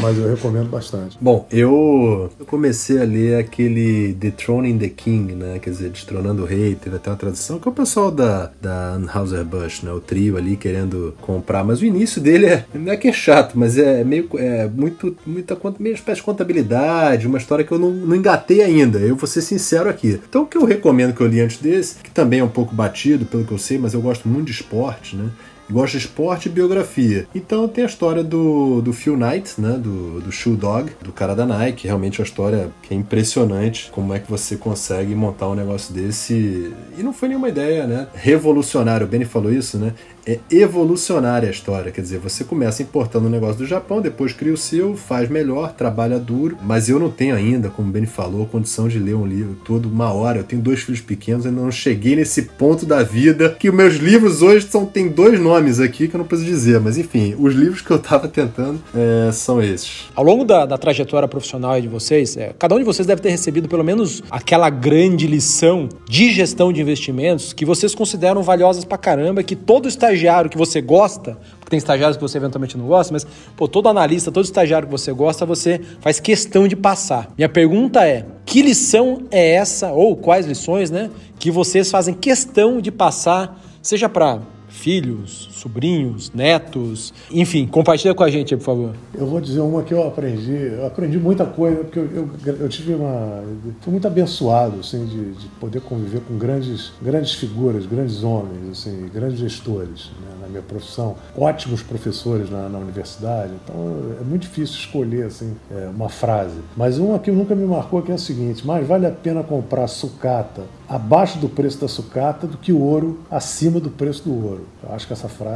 mas eu recomendo bastante. Bom, eu, eu comecei a ler aquele Dethroning the King, né? Quer dizer, Destronando o Rei, teve até uma tradução, que é o pessoal da, da Anheuser-Busch, né? O trio ali querendo comprar, mas o início dele é, não é que é chato, mas é meio, é muito, muita, meio espécie de contabilidade, uma história que eu não, não engatei ainda, eu vou ser sincero aqui. Então o que eu recomendo que eu li antes desse, que também é um pouco batido, pelo que eu sei, mas eu gosto muito de esporte, né? Gosta de esporte e biografia. Então tem a história do, do Phil Knight, né? Do, do Shoe Dog, do cara da Nike. Realmente é uma história que é impressionante como é que você consegue montar um negócio desse. E não foi nenhuma ideia, né? Revolucionário. O Benny falou isso, né? É evolucionária a história. Quer dizer, você começa importando um negócio do Japão, depois cria o seu, faz melhor, trabalha duro. Mas eu não tenho ainda, como o Benny falou, condição de ler um livro todo uma hora. Eu tenho dois filhos pequenos, ainda não cheguei nesse ponto da vida que os meus livros hoje são, tem dois nomes aqui que eu não preciso dizer. Mas enfim, os livros que eu estava tentando é, são esses. Ao longo da, da trajetória profissional de vocês, é, cada um de vocês deve ter recebido pelo menos aquela grande lição de gestão de investimentos que vocês consideram valiosas pra caramba, que todo estagiário estagiário que você gosta, porque tem estagiários que você eventualmente não gosta, mas pô, todo analista, todo estagiário que você gosta, você faz questão de passar. Minha pergunta é: que lição é essa, ou quais lições, né, que vocês fazem questão de passar, seja para filhos, sobrinhos, netos, enfim, compartilha com a gente, por favor. Eu vou dizer uma que eu aprendi, eu aprendi muita coisa, porque eu, eu, eu tive uma. Fui muito abençoado, assim, de, de, poder conviver com grandes, grandes figuras, grandes homens, assim, grandes gestores né, na minha profissão, ótimos professores na, na, universidade, então é muito difícil escolher, assim, é, uma frase. Mas uma que nunca me marcou que é a seguinte: mais vale a pena comprar sucata abaixo do preço da sucata do que ouro acima do preço do ouro. Eu acho que essa frase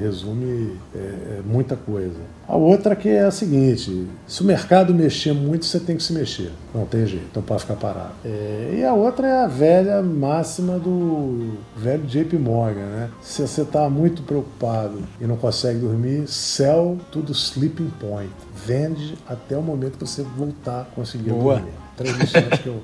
resume é, é, muita coisa. A outra que é a seguinte: se o mercado mexer muito, você tem que se mexer. Não tem jeito, então pode ficar parado. É, e a outra é a velha máxima do velho JP Morgan, né? Se você está muito preocupado e não consegue dormir, sell to the sleeping point. Vende até o momento que você voltar a conseguir Boa. dormir. Três lições que eu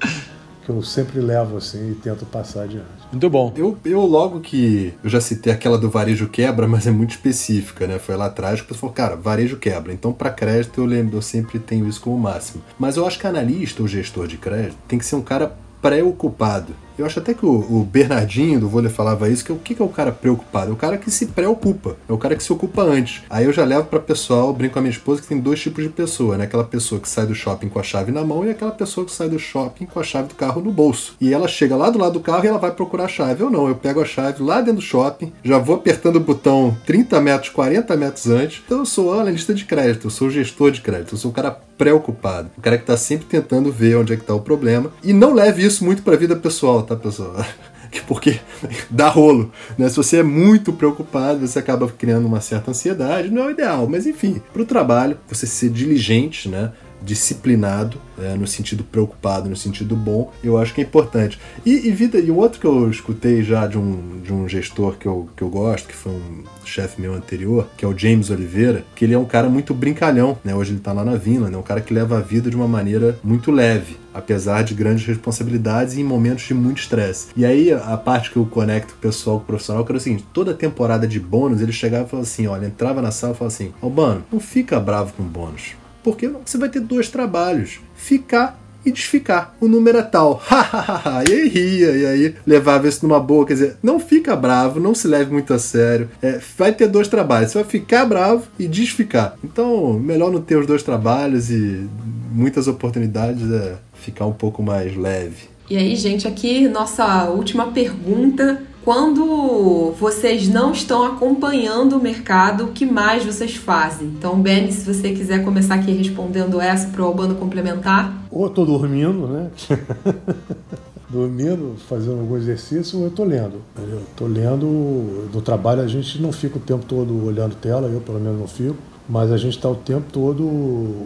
que eu sempre levo assim e tento passar adiante. Muito bom. Eu, eu logo que eu já citei aquela do varejo quebra, mas é muito específica, né? Foi lá atrás que você falou, cara, varejo quebra. Então, para crédito, eu lembro, eu sempre tenho isso como máximo. Mas eu acho que analista ou gestor de crédito tem que ser um cara preocupado. Eu acho até que o, o Bernardinho do vôlei falava isso, que o que, que é o cara preocupado? É o cara que se preocupa, é o cara que se ocupa antes. Aí eu já levo para pessoal, brinco com a minha esposa que tem dois tipos de pessoa, né? Aquela pessoa que sai do shopping com a chave na mão e aquela pessoa que sai do shopping com a chave do carro no bolso. E ela chega lá do lado do carro e ela vai procurar a chave. Eu não, eu pego a chave lá dentro do shopping, já vou apertando o botão 30 metros, 40 metros antes. Então eu sou analista de crédito, eu sou gestor de crédito, eu sou o cara preocupado, o cara que está sempre tentando ver onde é que está o problema. E não leve isso muito para a vida pessoal, tá, pessoal? porque dá rolo. Né? Se você é muito preocupado, você acaba criando uma certa ansiedade, não é o ideal, mas enfim, para o trabalho, você ser diligente, né? Disciplinado, é, no sentido preocupado, no sentido bom, eu acho que é importante. E, e vida, e o outro que eu escutei já de um, de um gestor que eu, que eu gosto, que foi um chefe meu anterior, que é o James Oliveira, que ele é um cara muito brincalhão, né? Hoje ele está lá na Vila, né? Um cara que leva a vida de uma maneira muito leve, apesar de grandes responsabilidades e em momentos de muito estresse. E aí a parte que eu conecto o pessoal com o profissional, que era o seguinte, toda temporada de bônus, ele chegava e falava assim, olha, entrava na sala e falava assim, Albano, não fica bravo com bônus porque você vai ter dois trabalhos: ficar e desficar. O número é tal. e aí ria, e aí levava isso numa boa. Quer dizer, não fica bravo, não se leve muito a sério. É, vai ter dois trabalhos. Você vai ficar bravo e desficar. Então, melhor não ter os dois trabalhos e muitas oportunidades é ficar um pouco mais leve. E aí, gente, aqui nossa última pergunta quando vocês não estão acompanhando o mercado, o que mais vocês fazem? Então, Benny, se você quiser começar aqui respondendo essa para o Albano complementar. Ou estou dormindo, né? dormindo, fazendo algum exercício, ou eu estou lendo. Eu estou lendo, no trabalho a gente não fica o tempo todo olhando tela, eu pelo menos não fico, mas a gente está o tempo todo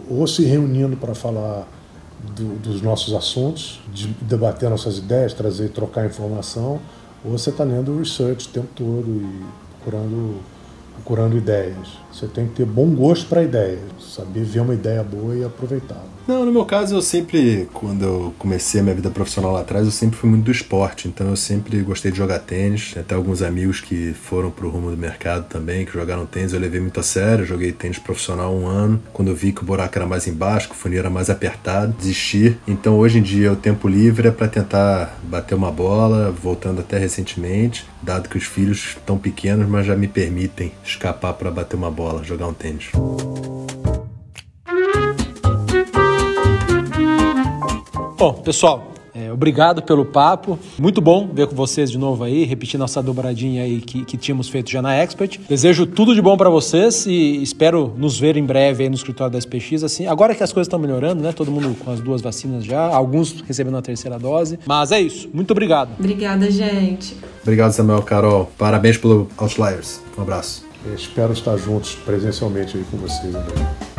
ou se reunindo para falar do, dos nossos assuntos, de debater nossas ideias, trazer, trocar informação, ou você está lendo research o tempo todo e procurando procurando ideias. Você tem que ter bom gosto para ideias, saber ver uma ideia boa e aproveitá-la. Não, no meu caso, eu sempre, quando eu comecei a minha vida profissional lá atrás, eu sempre fui muito do esporte. Então eu sempre gostei de jogar tênis. Até alguns amigos que foram pro rumo do mercado também, que jogaram tênis, eu levei muito a sério. Joguei tênis profissional um ano. Quando eu vi que o buraco era mais embaixo, que o funil era mais apertado, desisti. Então hoje em dia o tempo livre é para tentar bater uma bola, voltando até recentemente, dado que os filhos estão pequenos, mas já me permitem escapar para bater uma bola, jogar um tênis. Bom, pessoal, é, obrigado pelo papo. Muito bom ver com vocês de novo aí, repetir nossa dobradinha aí que, que tínhamos feito já na Expert. Desejo tudo de bom para vocês e espero nos ver em breve aí no escritório da SPX. Assim, agora que as coisas estão melhorando, né? Todo mundo com as duas vacinas já, alguns recebendo a terceira dose. Mas é isso. Muito obrigado. Obrigada, gente. Obrigado, Samuel, Carol. Parabéns pelo Outliers. Um abraço. Eu espero estar juntos presencialmente aí com vocês. Né?